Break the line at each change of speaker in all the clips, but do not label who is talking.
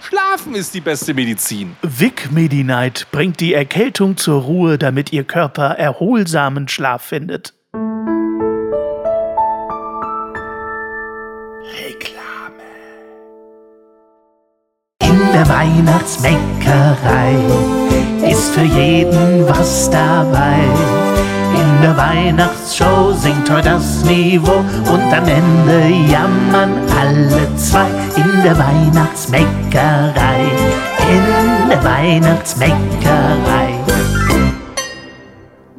Schlafen ist die beste Medizin.
Vic Medi-Night bringt die Erkältung zur Ruhe, damit Ihr Körper erholsamen Schlaf findet. Reklame. In der Weihnachtsbäckerei ist für jeden was dabei. In der Weihnachtsshow singt heute das Niveau und am Ende jammern alle zwei. In der Weihnachtsbäckerei, in der Weihnachtsbäckerei.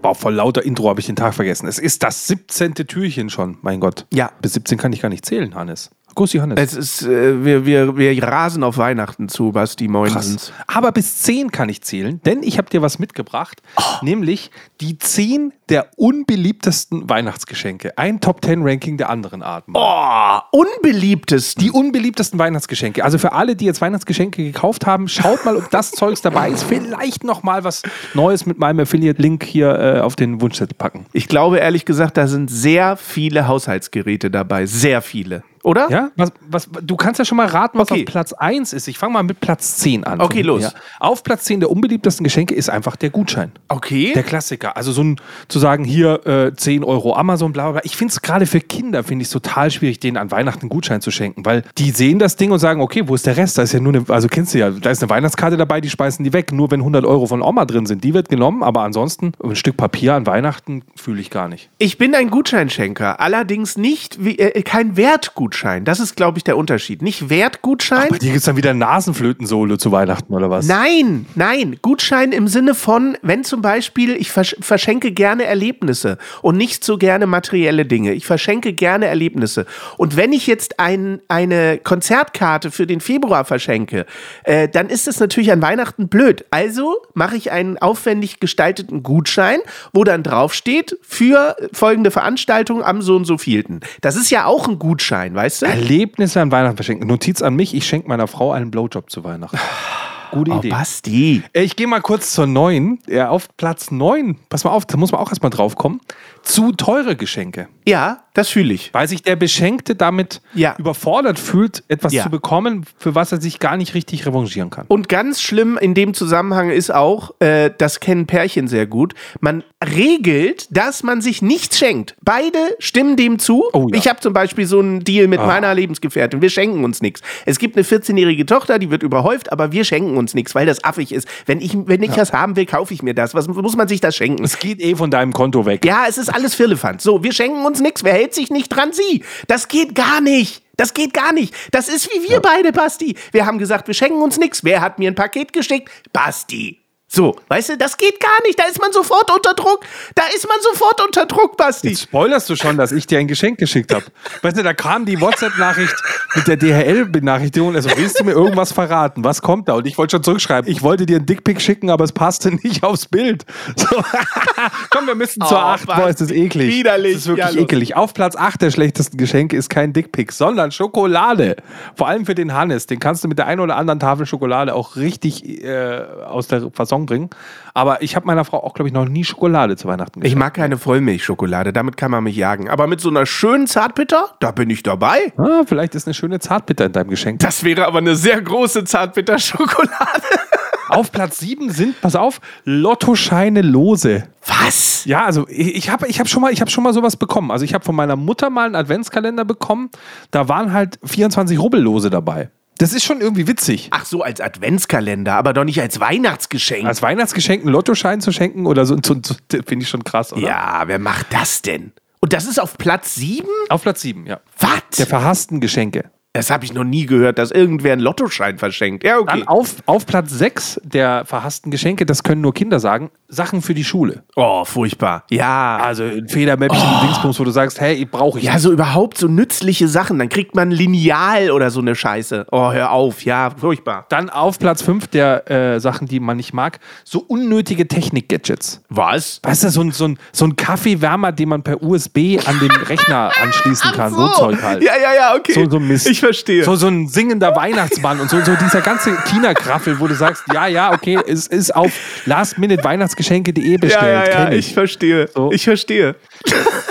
Boah, voll lauter Intro habe ich den Tag vergessen. Es ist das 17. Türchen schon, mein Gott.
Ja.
Bis 17 kann ich gar nicht zählen, Hannes. Grüß dich, Hannes.
Es ist, äh, wir, wir, wir rasen auf Weihnachten zu, Basti, moinsens.
Aber bis 10 kann ich zählen, denn ich habe dir was mitgebracht,
Oh.
nämlich die 10 der unbeliebtesten Weihnachtsgeschenke. Ein Top 10 Ranking der anderen Arten.
Oh, unbeliebtesten.
Die unbeliebtesten Weihnachtsgeschenke. Also für alle, die jetzt Weihnachtsgeschenke gekauft haben, schaut mal, ob das Zeugs dabei ist. Vielleicht noch mal was Neues mit meinem Affiliate-Link hier äh, auf den Wunschzettel packen.
Ich glaube ehrlich gesagt, da sind sehr viele Haushaltsgeräte dabei. Sehr viele. Oder?
Ja? Was, was, du kannst ja schon mal raten, was
Okay.
auf Platz 1 ist. Ich fange mal mit Platz 10 an.
Okay, los.
Ja. Auf Platz 10 der unbeliebtesten Geschenke ist einfach der Gutschein.
Okay.
Der Klassiker. Also so ein, zu sagen, hier äh, 10 Euro Amazon, bla bla bla. Ich finde es gerade für Kinder, finde ich es total schwierig, denen an Weihnachten einen Gutschein zu schenken, weil die sehen das Ding und sagen, okay, wo ist der Rest? Da ist ja nur eine, also kennst du ja, da ist eine Weihnachtskarte dabei, die speisen die weg. Nur wenn 100 Euro von Oma drin sind, die wird genommen, aber ansonsten ein Stück Papier an Weihnachten fühle ich gar nicht.
Ich bin ein Gutscheinschenker, allerdings nicht wie, äh, kein Wertgutschein. Das ist, glaube ich, der Unterschied. Nicht Wertgutschein.
Bei dir gibt es dann wieder ein Nasenflöten-Solo zu Weihnachten oder was?
Nein, nein, Gutschein im Sinne von, wenn zum Beispiel, ich versch verschenke gerne Erlebnisse und nicht so gerne materielle Dinge. Ich verschenke gerne Erlebnisse. Und wenn ich jetzt ein, eine Konzertkarte für den Februar verschenke, äh, dann ist es natürlich an Weihnachten blöd. Also mache ich einen aufwendig gestalteten Gutschein, wo dann draufsteht, für folgende Veranstaltung am so und so vielten. Das ist ja auch ein Gutschein, weißt du?
Erlebnisse an Weihnachten verschenken. Notiz an mich, ich schenke meiner Frau einen Blowjob zu Weihnachten. Gute
Oh,
Idee.
Basti.
Äh, Ich gehe mal kurz zur 9. Ja, auf Platz 9, pass mal auf, da muss man auch erstmal drauf kommen. Zu teure Geschenke.
Ja, das fühle ich.
Weil sich der Beschenkte damit
Ja.
überfordert fühlt, etwas
Ja.
zu bekommen, für was er sich gar nicht richtig revanchieren kann.
Und ganz schlimm in dem Zusammenhang ist auch, äh, das kennen Pärchen sehr gut, man regelt, dass man sich nichts schenkt. Beide stimmen dem zu.
Oh ja.
Ich habe zum Beispiel so einen Deal mit meiner Lebensgefährtin. Wir schenken uns nichts. Es gibt eine 14-jährige Tochter, die wird überhäuft, aber wir schenken uns nichts, weil das affig ist. Wenn ich, wenn ich was haben will, kaufe ich mir das. Was muss man sich das schenken?
Es geht eh von deinem Konto weg.
Ja, es ist alles Firlefanz. So, wir schenken uns nichts. Wer hält sich nicht dran? Sie. Das geht gar nicht. Das geht gar nicht. Das ist wie wir beide, Basti. Wir haben gesagt, wir schenken uns nichts. Wer hat mir ein Paket geschickt? Basti. So, weißt du, das geht gar nicht. Da ist man sofort unter Druck. Da ist man sofort unter Druck, Basti.
Jetzt spoilerst du schon, dass ich dir ein Geschenk geschickt habe. Weißt du, da kam die WhatsApp-Nachricht mit der DHL-Benachrichtigung. Also, willst du mir irgendwas verraten? Was kommt da? Und ich wollte schon zurückschreiben. Ich wollte dir einen Dickpick schicken, aber es passte nicht aufs Bild. So. Komm, wir müssen zur
Oh,
8. Boah, ist das eklig.
widerlich.
Das ist wirklich
Ja, los.
ekelig. Auf Platz 8 der schlechtesten Geschenke ist kein Dickpick, sondern Schokolade. Vor allem für den Hannes. Den kannst du mit der einen oder anderen Tafel Schokolade auch richtig äh, aus der Fasson bringen. Aber ich habe meiner Frau auch, glaube ich, noch nie Schokolade zu Weihnachten
Ich mag keine Vollmilchschokolade. Damit kann man mich jagen. Aber mit so einer schönen Zartbitter, da bin ich dabei.
Ah, vielleicht ist eine schöne Zartbitter in deinem Geschenk.
Das wäre aber eine sehr große Zartbitter-Schokolade.
Auf Platz 7 sind, pass auf, Lottoscheine lose.
Was?
Ja, also ich, ich habe ich hab schon, mal- ich hab schon mal sowas bekommen. Also ich habe von meiner Mutter mal einen Adventskalender bekommen. Da waren halt 24 Rubbellose dabei. Das ist schon irgendwie witzig.
Ach so, als Adventskalender, aber doch nicht als Weihnachtsgeschenk.
Als Weihnachtsgeschenk einen Lottoschein zu schenken oder so, so, so finde ich schon krass, oder?
Ja, wer macht das denn? Und das ist auf Platz 7?
Auf Platz 7, ja.
Was?
Der verhassten Geschenke.
Das habe ich noch nie gehört, dass irgendwer einen Lottoschein verschenkt. Ja, okay.
Dann auf, auf Platz 6 der verhassten Geschenke, das können nur Kinder sagen, Sachen für die Schule.
oh, furchtbar. Ja.
Also ein Federmäppchen, oh. Dingsbums, wo du sagst, hey, brauche ich.
Ja, so überhaupt so nützliche Sachen. Dann kriegt man Lineal oder so eine Scheiße. Oh, hör auf. Ja, furchtbar.
Dann auf Platz 5 der äh, Sachen, die man nicht mag, so unnötige Technik-Gadgets.
Was?
Weißt du, so ein, so ein, so ein Kaffeewärmer, den man per USB an den Rechner anschließen kann. So. Zeug halt.
Ja, ja, ja, okay.
So, so Mist.
Ich verstehe.
So, so ein singender Weihnachtsmann und so, so dieser ganze China-Kraffel, wo du sagst, ja, ja, okay, es ist auf lastminute-weihnachtsgeschenke.de bestellt.
ja, ja, ja,
kenn
ich verstehe.
So.
Ich verstehe.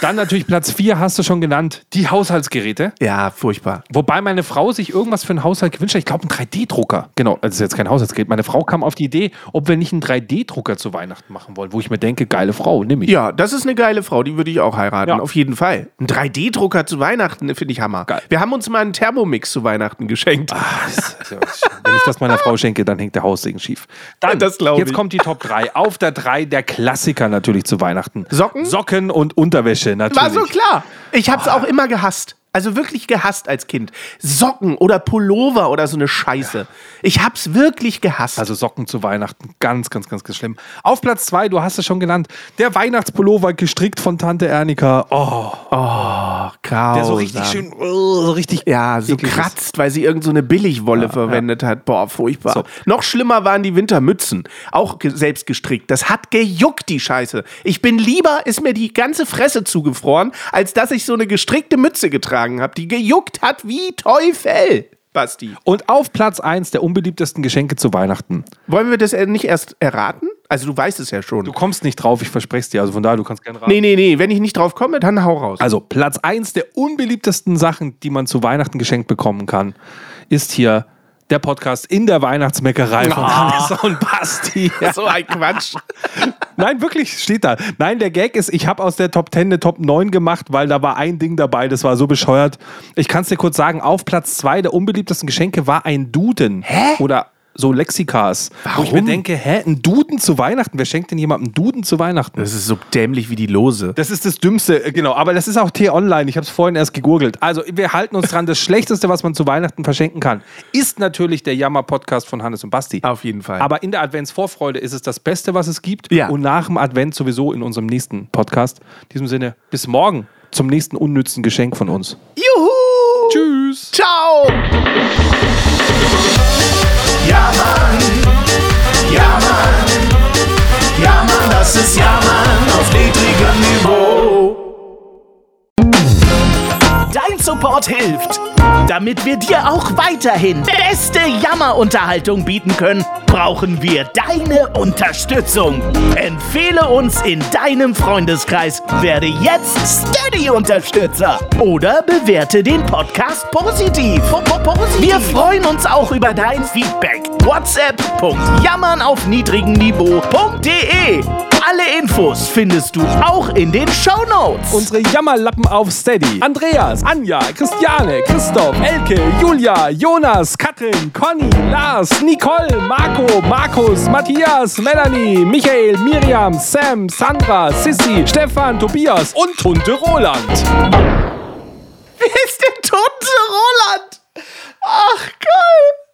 Dann natürlich Platz 4 hast du schon genannt, die Haushaltsgeräte.
Ja, furchtbar.
Wobei meine Frau sich irgendwas für einen Haushalt gewünscht hat. Ich glaube, einen 3D-Drucker. Genau, das ist jetzt kein Haushaltsgerät. Meine Frau kam auf die Idee, ob wir nicht einen 3D-Drucker zu Weihnachten machen wollen, wo ich mir denke, geile Frau, nimm ich.
Ja, das ist eine geile Frau, die würde ich auch heiraten,
Ja.
auf jeden Fall. Ein 3D-Drucker zu Weihnachten, finde ich Hammer.
Geil.
Wir haben uns mal einen Thermomix zu Weihnachten geschenkt.
Wenn ich das meiner Frau schenke, dann hängt der Haussegen schief. Dann,
Das glaub
jetzt
ich.
kommt die Top 3. Auf der 3 der Klassiker natürlich zu Weihnachten.
Socken?
Socken und Unterwäsche natürlich.
War so klar. Ich habe es auch immer gehasst. Also wirklich gehasst als Kind. Socken oder Pullover oder so eine Scheiße. Ich hab's wirklich gehasst.
Also Socken zu Weihnachten, ganz, ganz, ganz, ganz schlimm. Auf Platz 2, du hast es schon genannt, der Weihnachtspullover gestrickt von Tante Ernika. Oh,
grausam.
der so richtig schön, oh, so richtig
Ja, so
ist.
kratzt, weil sie irgend so eine Billigwolle verwendet hat. Boah, furchtbar.
So.
Noch schlimmer waren die Wintermützen. Auch selbst gestrickt. Das hat gejuckt, die Scheiße. Ich bin lieber, ist mir die ganze Fresse zugefroren, als dass ich so eine gestrickte Mütze getragen habe, die gejuckt hat wie Teufel. Basti.
Und auf Platz 1 der unbeliebtesten Geschenke zu Weihnachten.
Wollen wir das äh, nicht erst erraten? Also du weißt es ja schon.
Du kommst nicht drauf, ich verspreche es dir. Also von daher, du kannst gerne raten.
nee, nee, nee. Wenn ich nicht drauf komme, dann hau raus.
Also Platz 1 der unbeliebtesten Sachen, die man zu Weihnachten geschenkt bekommen kann, ist hier der Podcast in der Weihnachtsmeckerei von Hannes und Basti.
so ein Quatsch.
Nein, wirklich, steht da. Nein, der Gag ist, ich habe aus der Top 10 eine Top 9 gemacht, weil da war ein Ding dabei, das war so bescheuert. Ich kann es dir kurz sagen, auf Platz 2 der unbeliebtesten Geschenke war ein Duden.
Hä?
Oder so Lexikas. Wo ich mir
Warum?
denke, hä, ein Duden zu Weihnachten? Wer schenkt denn jemandem einen Duden zu Weihnachten?
Das ist so dämlich wie die Lose.
Das ist das Dümmste, äh, genau. Aber das ist auch T-Online. Ich habe es vorhin erst gegurgelt. Also, wir halten uns dran. Das Schlechteste, was man zu Weihnachten verschenken kann, ist natürlich der Jammer-Podcast von Hannes und Basti.
Auf jeden Fall.
Aber in der Adventsvorfreude ist es das Beste, was es gibt.
Ja.
Und nach dem Advent sowieso in unserem nächsten Podcast. In diesem Sinne, bis morgen zum nächsten unnützen Geschenk von uns.
Juhu!
Tschüss.
Ciao!
Support hilft. Damit wir dir auch weiterhin beste Jammerunterhaltung bieten können, brauchen wir deine Unterstützung. Empfehle uns in deinem Freundeskreis, werde jetzt Steady-Unterstützer oder bewerte den Podcast positiv. Wir freuen uns auch über dein Feedback. WhatsApp.jammern auf niedrigem Niveau.de. Alle Infos findest du auch in den Shownotes.
Unsere Jammerlappen auf Steady. Andreas, Anja, Christiane, Christoph, Elke, Julia, Jonas, Katrin, Conny, Lars, Nicole, Marco, Markus, Matthias, Melanie, Michael, Miriam, Sam, Sandra, Sissy, Stefan, Tobias und Tunte Roland.
Wer ist denn Tunte Roland? Ach, geil!